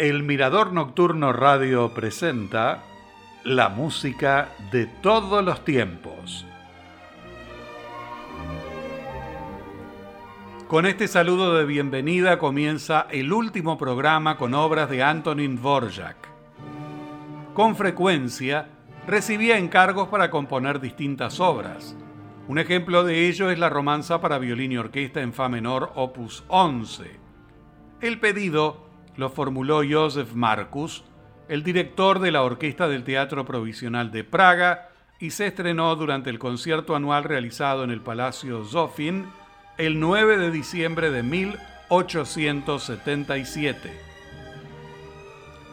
El Mirador Nocturno Radio presenta la música de todos los tiempos. Con este saludo de bienvenida comienza el último programa con obras de Antonin Dvorak. Con frecuencia recibía encargos para componer distintas obras. Un ejemplo de ello es la romanza para violín y orquesta en fa menor opus 11. El pedido lo formuló Josef Marcus, el director de la Orquesta del Teatro Provisional de Praga, y se estrenó durante el concierto anual realizado en el Palacio Zofin el 9 de diciembre de 1877.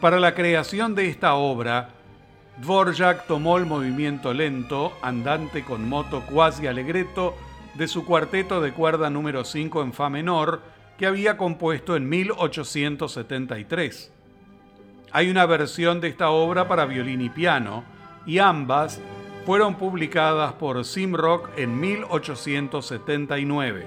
Para la creación de esta obra, Dvorak tomó el movimiento lento, andante con moto quasi allegretto, de su cuarteto de cuerda número 5 en Fa menor, que había compuesto en 1873. Hay una versión de esta obra para violín y piano, y ambas fueron publicadas por Simrock en 1879.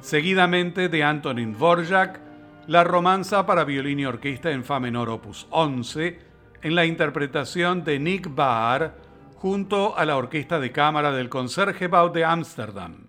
Seguidamente de Antonin Dvorak, la romanza para violín y orquesta en Fa menor opus 11, en la interpretación de Nick Baar junto a la Orquesta de Cámara del Concertgebouw de Ámsterdam.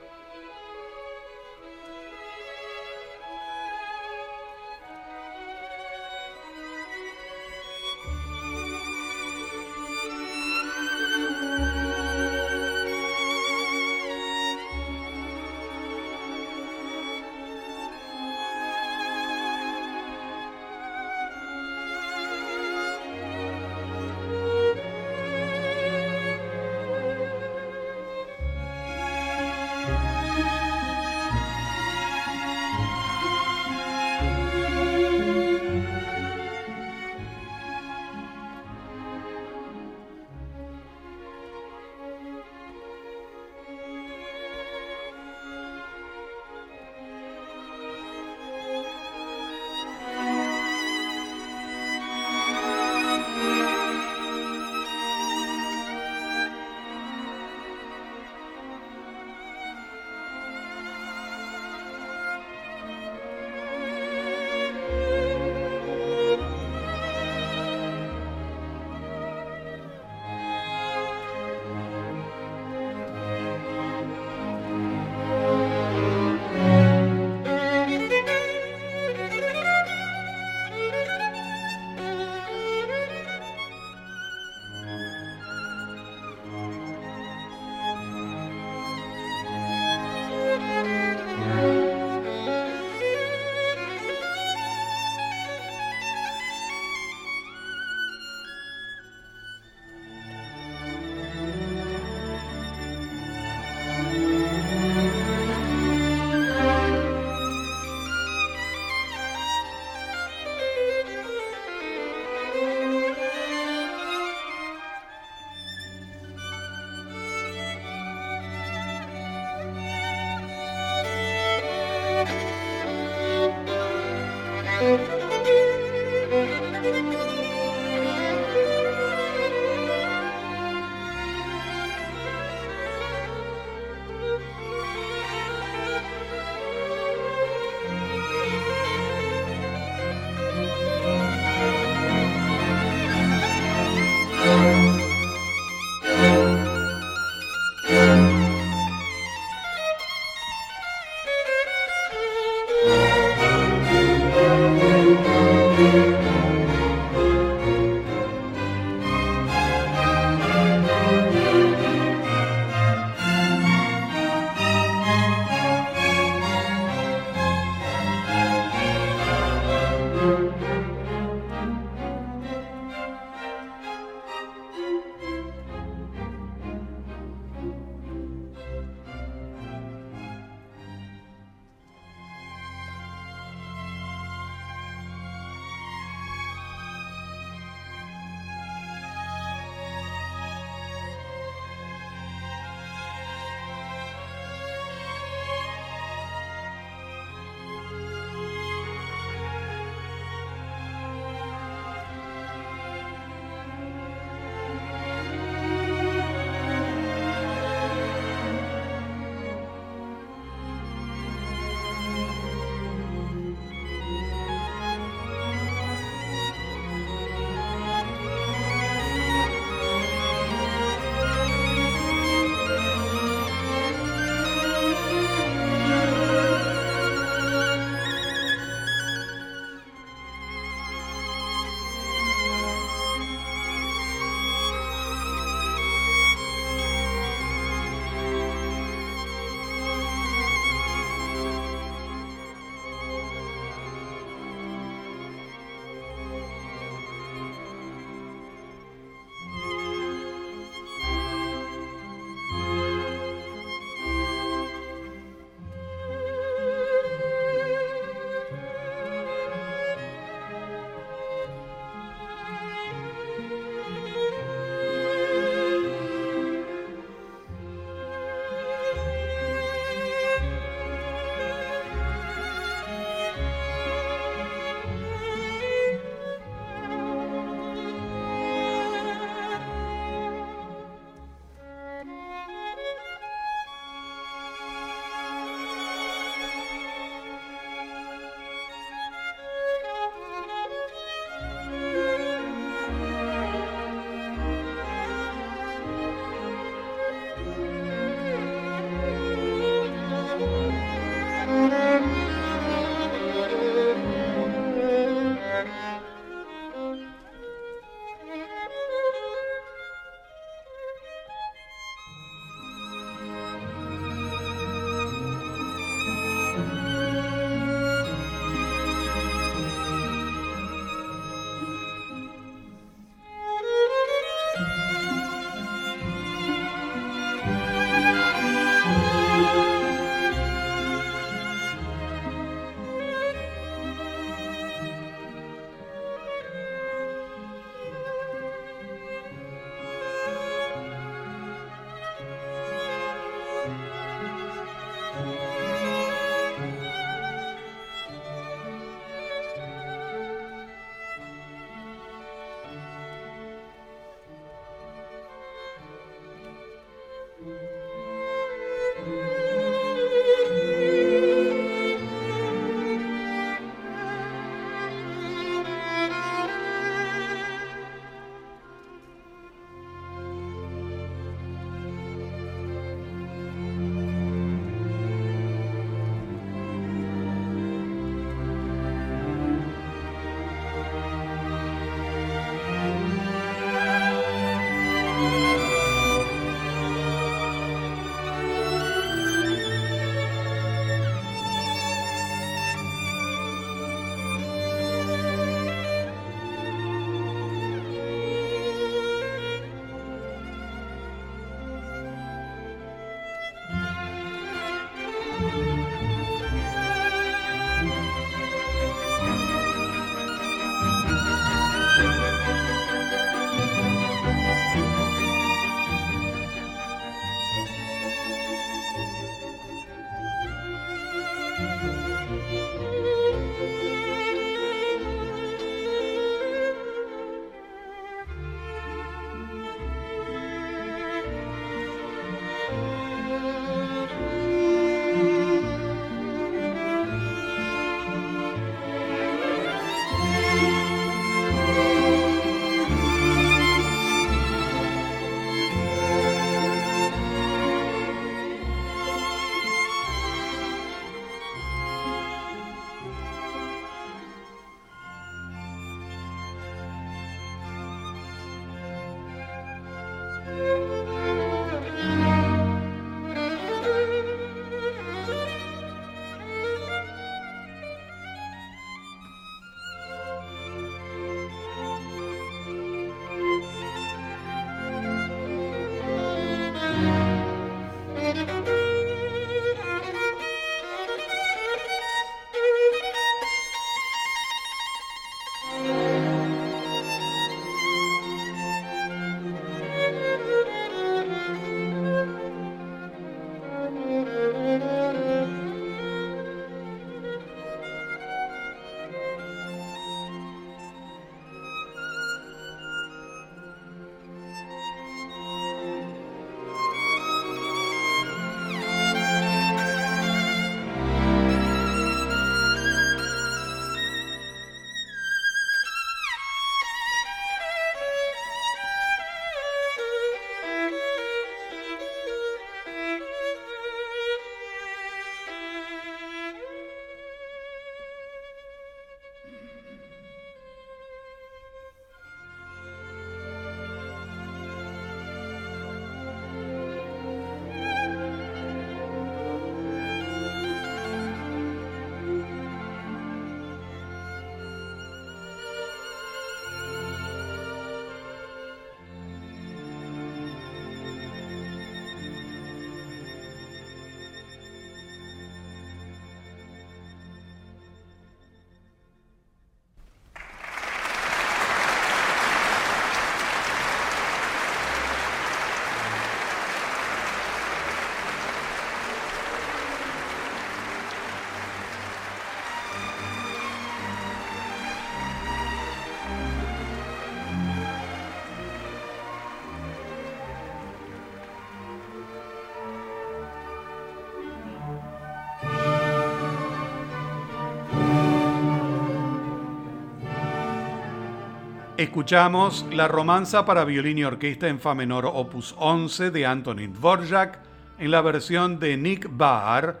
Escuchamos la romanza para violín y orquesta en fa menor opus 11 de Antonin Dvorak en la versión de Nick Baar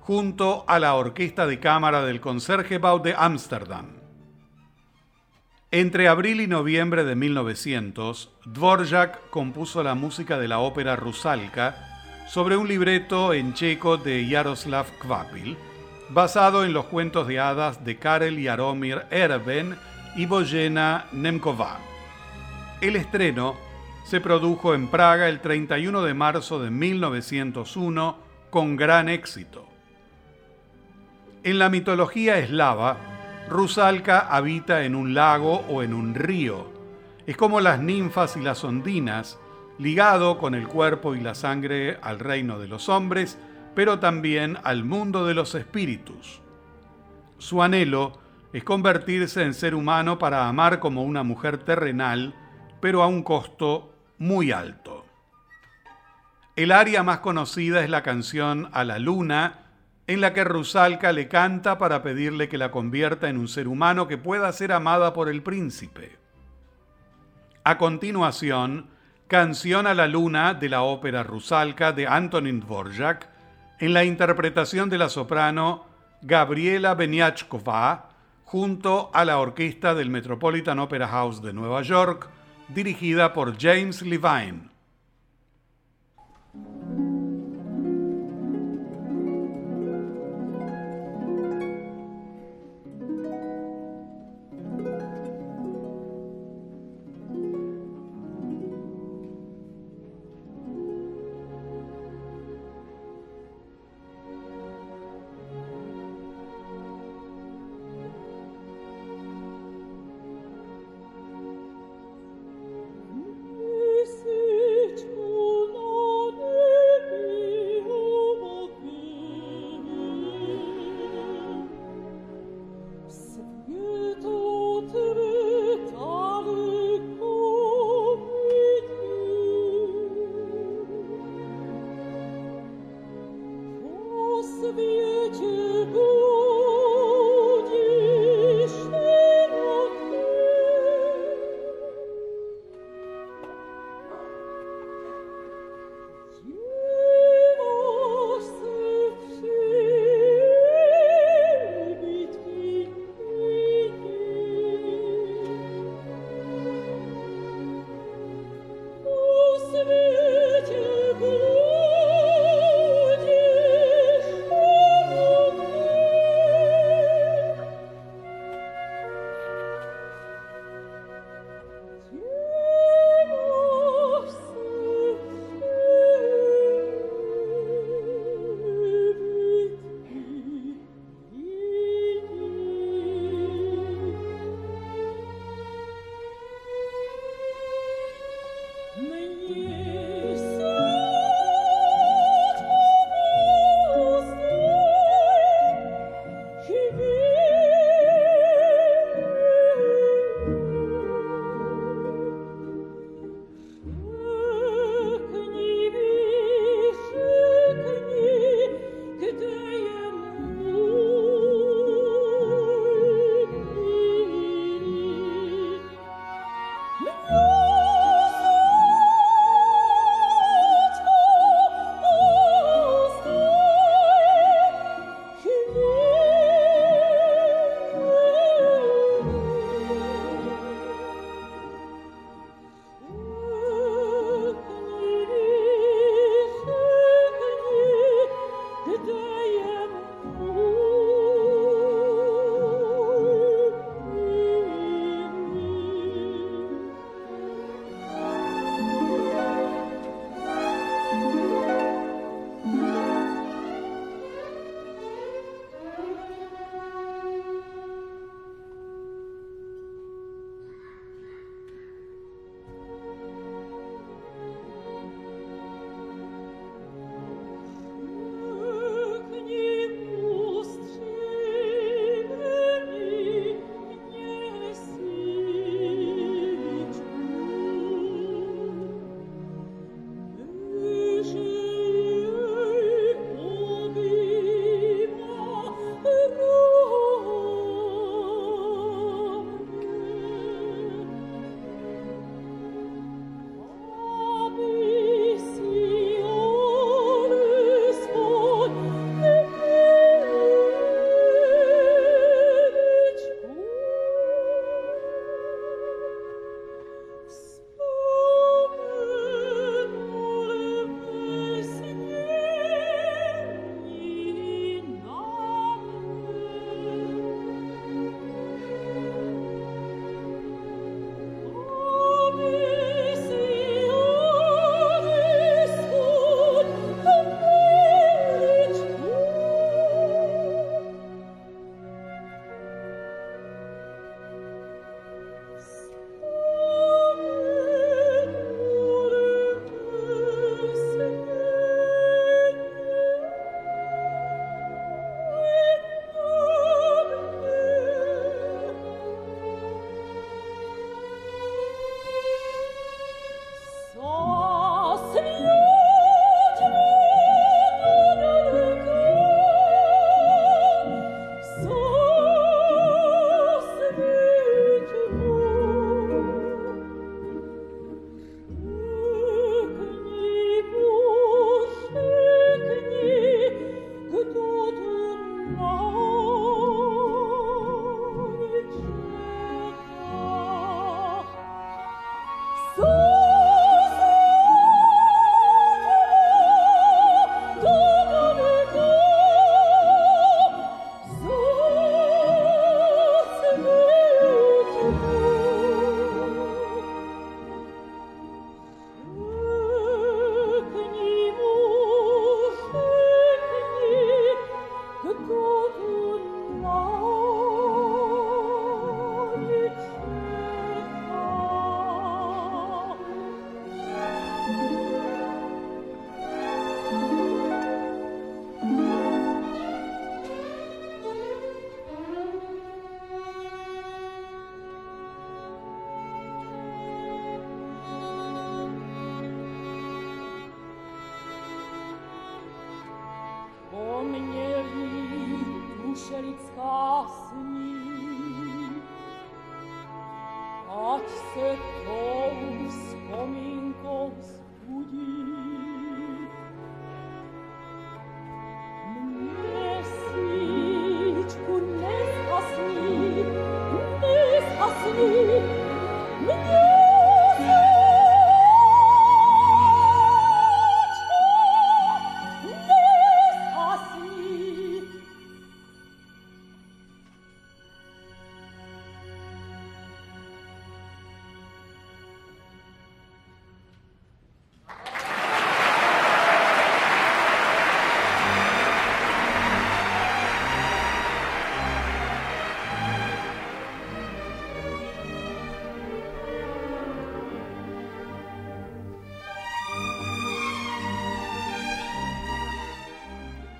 junto a la Orquesta de Cámara del Concertgebouw de Ámsterdam. Entre abril y noviembre de 1900, Dvorak compuso la música de la ópera Rusalka sobre un libreto en checo de Jaroslav Kvapil, basado en los cuentos de hadas de Karel Jaromir Erben y Boyena. El estreno se produjo en Praga el 31 de marzo de 1901 con gran éxito. En la mitología eslava, Rusalka habita en un lago o en un río. Es como las ninfas y las ondinas, ligado con el cuerpo y la sangre al reino de los hombres, pero también al mundo de los espíritus. Su anhelo es convertirse en ser humano para amar como una mujer terrenal, pero a un costo muy alto. El área más conocida es la canción A la Luna, en la que Rusalka le canta para pedirle que la convierta en un ser humano que pueda ser amada por el príncipe. A continuación, Canción a la Luna de la ópera Rusalka de Antonin Dvorak, en la interpretación de la soprano Gabriela Beniachkova, junto a la orquesta del Metropolitan Opera House de Nueva York, dirigida por James Levine.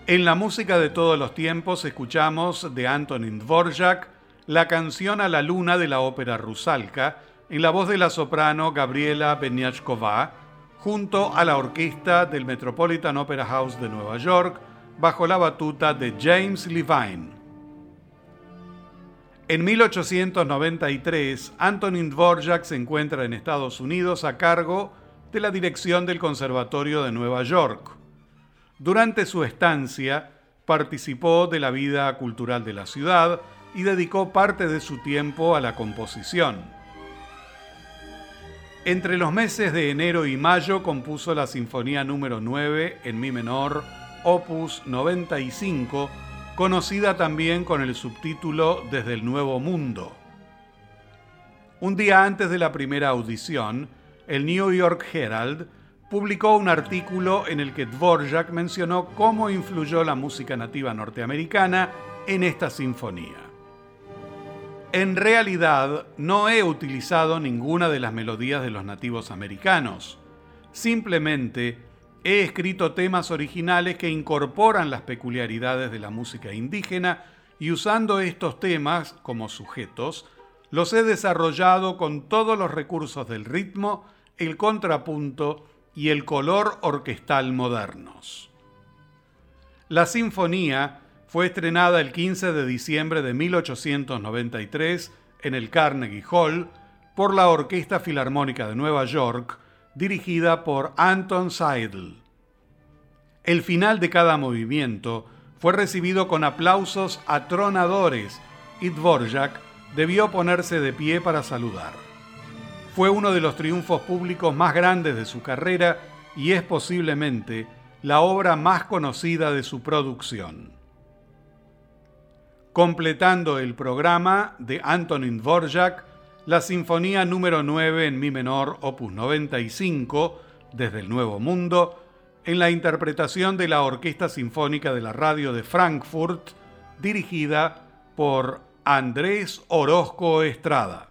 En la música de todos los tiempos escuchamos de Antonin Dvorak la canción a la luna de la ópera Rusalka en la voz de la soprano Gabriela Beniachkova junto a la orquesta del Metropolitan Opera House de Nueva York bajo la batuta de James Levine. En 1893, Antonin Dvorak se encuentra en Estados Unidos a cargo de la dirección del Conservatorio de Nueva York. Durante su estancia, participó de la vida cultural de la ciudad y dedicó parte de su tiempo a la composición. Entre los meses de enero y mayo compuso la Sinfonía número 9 en Mi menor, opus 95, conocida también con el subtítulo Desde el Nuevo Mundo. Un día antes de la primera audición, el New York Herald publicó un artículo en el que Dvorak mencionó cómo influyó la música nativa norteamericana en esta sinfonía. En realidad, no he utilizado ninguna de las melodías de los nativos americanos. Simplemente he escrito temas originales que incorporan las peculiaridades de la música indígena y usando estos temas como sujetos, los he desarrollado con todos los recursos del ritmo, el contrapunto y el color orquestal modernos. La sinfonía fue estrenada el 15 de diciembre de 1893 en el Carnegie Hall por la Orquesta Filarmónica de Nueva York, dirigida por Anton Seidl. El final de cada movimiento fue recibido con aplausos atronadores y Dvorak debió ponerse de pie para saludar. Fue uno de los triunfos públicos más grandes de su carrera y es posiblemente la obra más conocida de su producción. Completando el programa de Antonin Dvorak, la Sinfonía número 9 en Mi menor, opus 95, desde el Nuevo Mundo, en la interpretación de la Orquesta Sinfónica de la Radio de Frankfurt, dirigida por Andrés Orozco Estrada.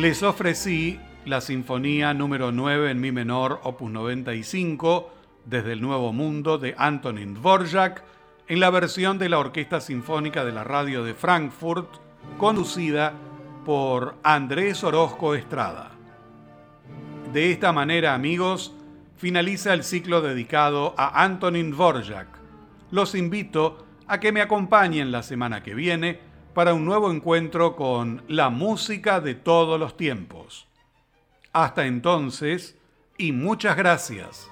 Les ofrecí la Sinfonía número 9 en Mi menor, opus 95, desde el Nuevo Mundo de Antonin Dvorak, en la versión de la Orquesta Sinfónica de la Radio de Frankfurt, conducida por Andrés Orozco Estrada. De esta manera, amigos, finaliza el ciclo dedicado a Antonin Dvorak. Los invito a que me acompañen la semana que viene para un nuevo encuentro con la música de todos los tiempos. Hasta entonces, y muchas gracias.